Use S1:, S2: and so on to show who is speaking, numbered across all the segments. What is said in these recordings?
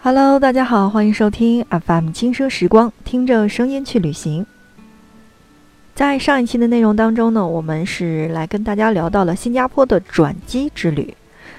S1: Hello，大家好，欢迎收听 FM 轻奢时光，听着声音去旅行。在上一期的内容当中呢，我们是来跟大家聊到了新加坡的转机之旅。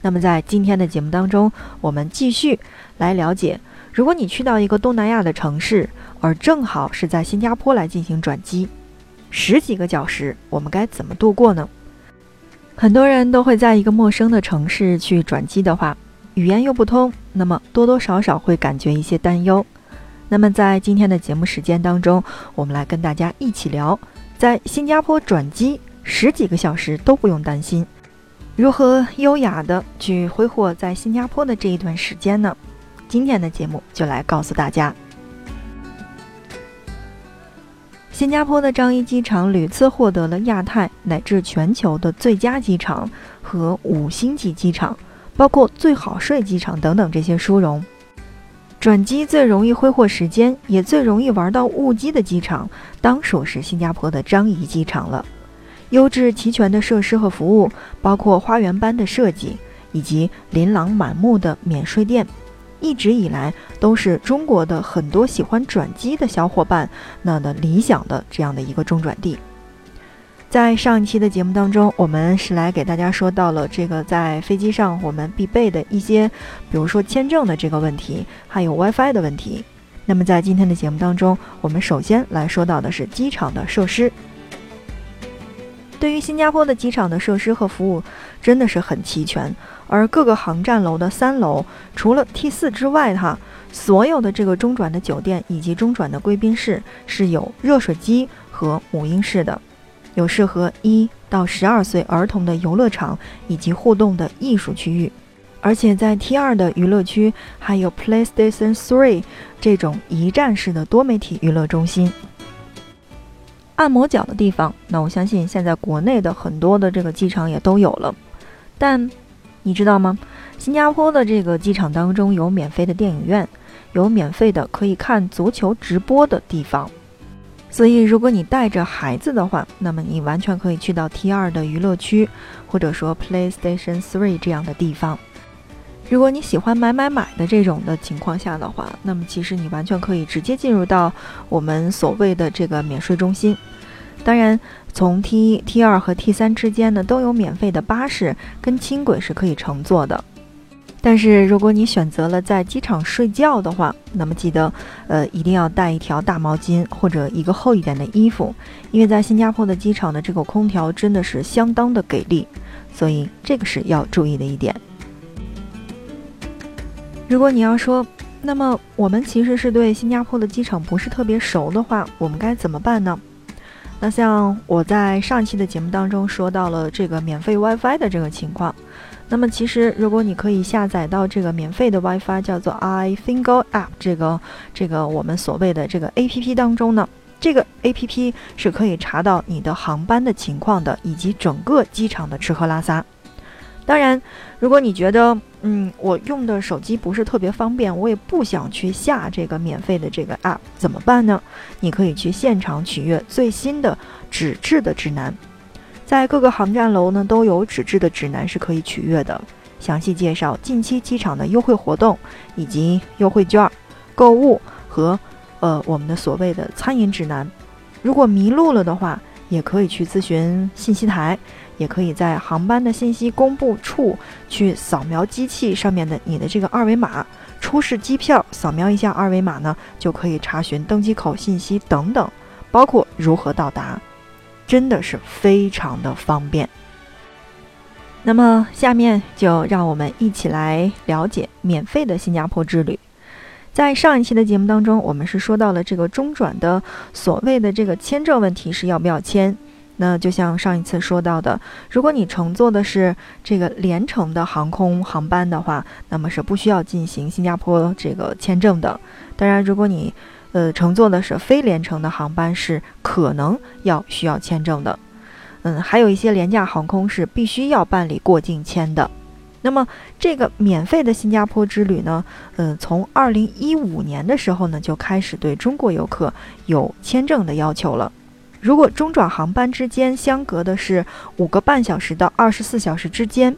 S1: 那么在今天的节目当中，我们继续来了解，如果你去到一个东南亚的城市，而正好是在新加坡来进行转机，十几个小时，我们该怎么度过呢？很多人都会在一个陌生的城市去转机的话，语言又不通，那么多多少少会感觉一些担忧。那么在今天的节目时间当中，我们来跟大家一起聊，在新加坡转机十几个小时都不用担心，如何优雅的去挥霍在新加坡的这一段时间呢？今天的节目就来告诉大家。新加坡的樟宜机场屡次获得了亚太乃至全球的最佳机场和五星级机场，包括最好睡机场等等这些殊荣。转机最容易挥霍时间，也最容易玩到误机的机场，当属是新加坡的樟宜机场了。优质齐全的设施和服务，包括花园般的设计以及琳琅满目的免税店。一直以来都是中国的很多喜欢转机的小伙伴那的理想的这样的一个中转地。在上一期的节目当中，我们是来给大家说到了这个在飞机上我们必备的一些，比如说签证的这个问题，还有 WiFi 的问题。那么在今天的节目当中，我们首先来说到的是机场的设施。对于新加坡的机场的设施和服务，真的是很齐全。而各个航站楼的三楼，除了 T 四之外，哈，所有的这个中转的酒店以及中转的贵宾室是有热水机和母婴室的，有适合一到十二岁儿童的游乐场以及互动的艺术区域，而且在 T 二的娱乐区还有 PlayStation Three 这种一站式的多媒体娱乐中心。按摩脚的地方，那我相信现在国内的很多的这个机场也都有了，但。你知道吗？新加坡的这个机场当中有免费的电影院，有免费的可以看足球直播的地方。所以，如果你带着孩子的话，那么你完全可以去到 T 二的娱乐区，或者说 PlayStation Three 这样的地方。如果你喜欢买买买的这种的情况下的话，那么其实你完全可以直接进入到我们所谓的这个免税中心。当然，从 T 一、T 二和 T 三之间呢，都有免费的巴士跟轻轨是可以乘坐的。但是，如果你选择了在机场睡觉的话，那么记得，呃，一定要带一条大毛巾或者一个厚一点的衣服，因为在新加坡的机场的这个空调真的是相当的给力，所以这个是要注意的一点。如果你要说，那么我们其实是对新加坡的机场不是特别熟的话，我们该怎么办呢？那像我在上期的节目当中说到了这个免费 WiFi 的这个情况，那么其实如果你可以下载到这个免费的 WiFi，叫做 iThingo App 这个这个我们所谓的这个 APP 当中呢，这个 APP 是可以查到你的航班的情况的，以及整个机场的吃喝拉撒。当然，如果你觉得，嗯，我用的手机不是特别方便，我也不想去下这个免费的这个 app，怎么办呢？你可以去现场取阅最新的纸质的指南，在各个航站楼呢都有纸质的指南是可以取阅的，详细介绍近期机场的优惠活动以及优惠券、购物和呃我们的所谓的餐饮指南。如果迷路了的话，也可以去咨询信息台。也可以在航班的信息公布处去扫描机器上面的你的这个二维码，出示机票，扫描一下二维码呢，就可以查询登机口信息等等，包括如何到达，真的是非常的方便。那么下面就让我们一起来了解免费的新加坡之旅。在上一期的节目当中，我们是说到了这个中转的所谓的这个签证问题是要不要签。那就像上一次说到的，如果你乘坐的是这个联程的航空航班的话，那么是不需要进行新加坡这个签证的。当然，如果你呃乘坐的是非联程的航班，是可能要需要签证的。嗯，还有一些廉价航空是必须要办理过境签的。那么这个免费的新加坡之旅呢，嗯，从二零一五年的时候呢就开始对中国游客有签证的要求了。如果中转航班之间相隔的是五个半小时到二十四小时之间，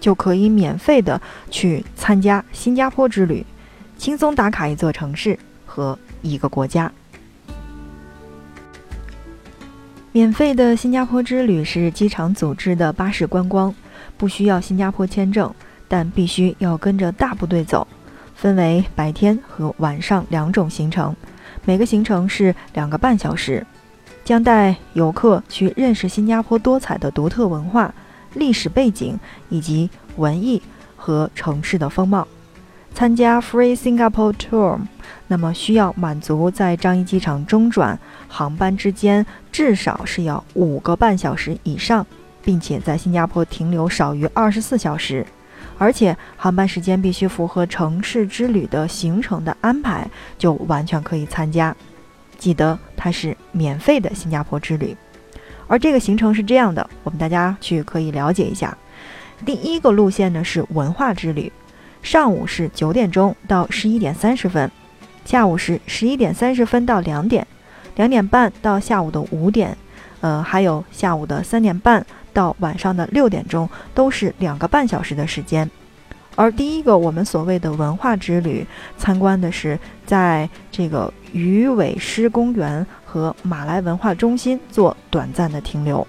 S1: 就可以免费的去参加新加坡之旅。轻松打卡一座城市和一个国家。免费的新加坡之旅是机场组织的巴士观光，不需要新加坡签证，但必须要跟着大部队走。分为白天和晚上两种行程，每个行程是两个半小时，将带游客去认识新加坡多彩的独特文化、历史背景以及文艺和城市的风貌。参加 Free Singapore Tour，那么需要满足在樟宜机场中转航班之间至少是要五个半小时以上，并且在新加坡停留少于二十四小时，而且航班时间必须符合城市之旅的行程的安排，就完全可以参加。记得它是免费的新加坡之旅，而这个行程是这样的，我们大家去可以了解一下。第一个路线呢是文化之旅。上午是九点钟到十一点三十分，下午是十一点三十分到两点，两点半到下午的五点，呃，还有下午的三点半到晚上的六点钟，都是两个半小时的时间。而第一个我们所谓的文化之旅，参观的是在这个鱼尾狮公园和马来文化中心做短暂的停留。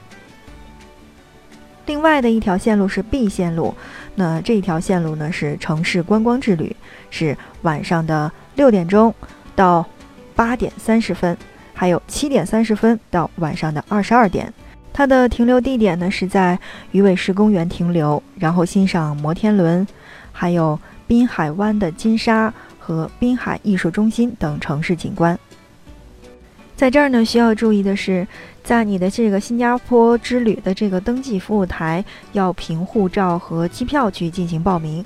S1: 另外的一条线路是 B 线路，那这一条线路呢是城市观光之旅，是晚上的六点钟到八点三十分，还有七点三十分到晚上的二十二点。它的停留地点呢是在鱼尾狮公园停留，然后欣赏摩天轮，还有滨海湾的金沙和滨海艺术中心等城市景观。在这儿呢，需要注意的是，在你的这个新加坡之旅的这个登记服务台，要凭护照和机票去进行报名。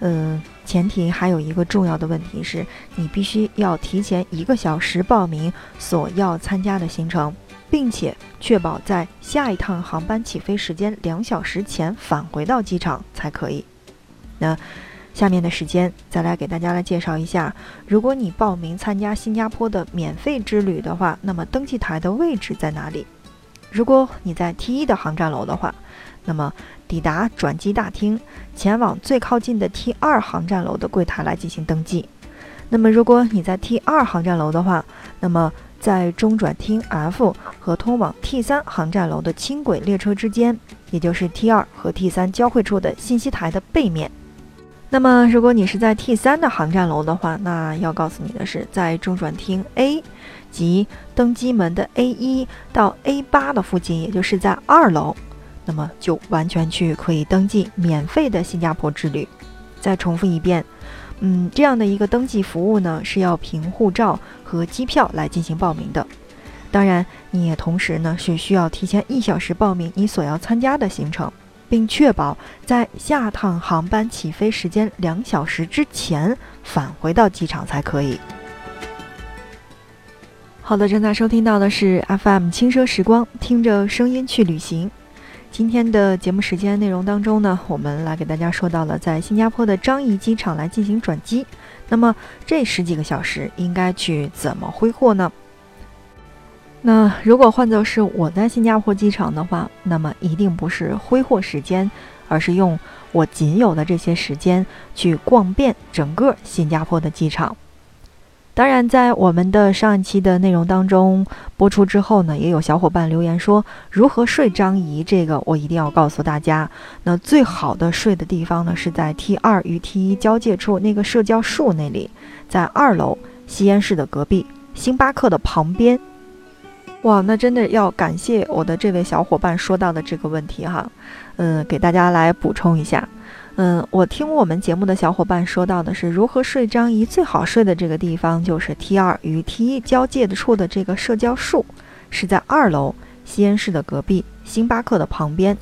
S1: 嗯，前提还有一个重要的问题是，你必须要提前一个小时报名所要参加的行程，并且确保在下一趟航班起飞时间两小时前返回到机场才可以。那。下面的时间，再来给大家来介绍一下，如果你报名参加新加坡的免费之旅的话，那么登记台的位置在哪里？如果你在 T 一的航站楼的话，那么抵达转机大厅，前往最靠近的 T 二航站楼的柜台来进行登记。那么如果你在 T 二航站楼的话，那么在中转厅 F 和通往 T 三航站楼的轻轨列车之间，也就是 T 二和 T 三交汇处的信息台的背面。那么，如果你是在 T 三的航站楼的话，那要告诉你的是，在中转厅 A 及登机门的 A 一到 A 八的附近，也就是在二楼，那么就完全去可以登记免费的新加坡之旅。再重复一遍，嗯，这样的一个登记服务呢，是要凭护照和机票来进行报名的。当然，你也同时呢是需要提前一小时报名你所要参加的行程。并确保在下趟航班起飞时间两小时之前返回到机场才可以。好的，正在收听到的是 FM 轻奢时光，听着声音去旅行。今天的节目时间内容当中呢，我们来给大家说到了在新加坡的樟宜机场来进行转机。那么这十几个小时应该去怎么挥霍呢？那如果换作是我在新加坡机场的话，那么一定不是挥霍时间，而是用我仅有的这些时间去逛遍整个新加坡的机场。当然，在我们的上一期的内容当中播出之后呢，也有小伙伴留言说如何睡张仪，这个我一定要告诉大家。那最好的睡的地方呢，是在 T 二与 T 一交界处那个社交树那里，在二楼吸烟室的隔壁，星巴克的旁边。哇，那真的要感谢我的这位小伙伴说到的这个问题哈，嗯，给大家来补充一下，嗯，我听我们节目的小伙伴说到的是如何睡张仪最好睡的这个地方就是 T 二与 T 一交界的处的这个社交树，是在二楼吸烟室的隔壁，星巴克的旁边。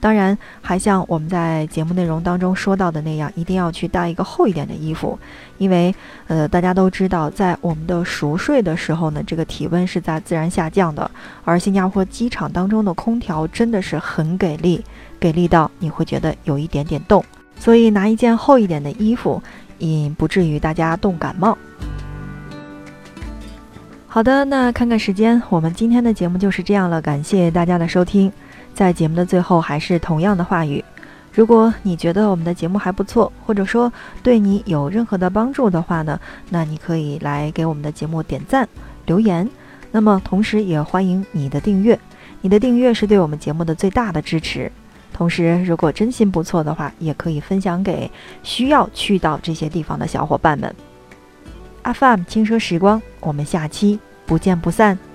S1: 当然，还像我们在节目内容当中说到的那样，一定要去带一个厚一点的衣服，因为，呃，大家都知道，在我们的熟睡的时候呢，这个体温是在自然下降的，而新加坡机场当中的空调真的是很给力，给力到你会觉得有一点点冻，所以拿一件厚一点的衣服，以不至于大家冻感冒。好的，那看看时间，我们今天的节目就是这样了，感谢大家的收听。在节目的最后，还是同样的话语：如果你觉得我们的节目还不错，或者说对你有任何的帮助的话呢，那你可以来给我们的节目点赞、留言。那么同时也欢迎你的订阅，你的订阅是对我们节目的最大的支持。同时，如果真心不错的话，也可以分享给需要去到这些地方的小伙伴们。FM 轻奢时光，我们下期不见不散。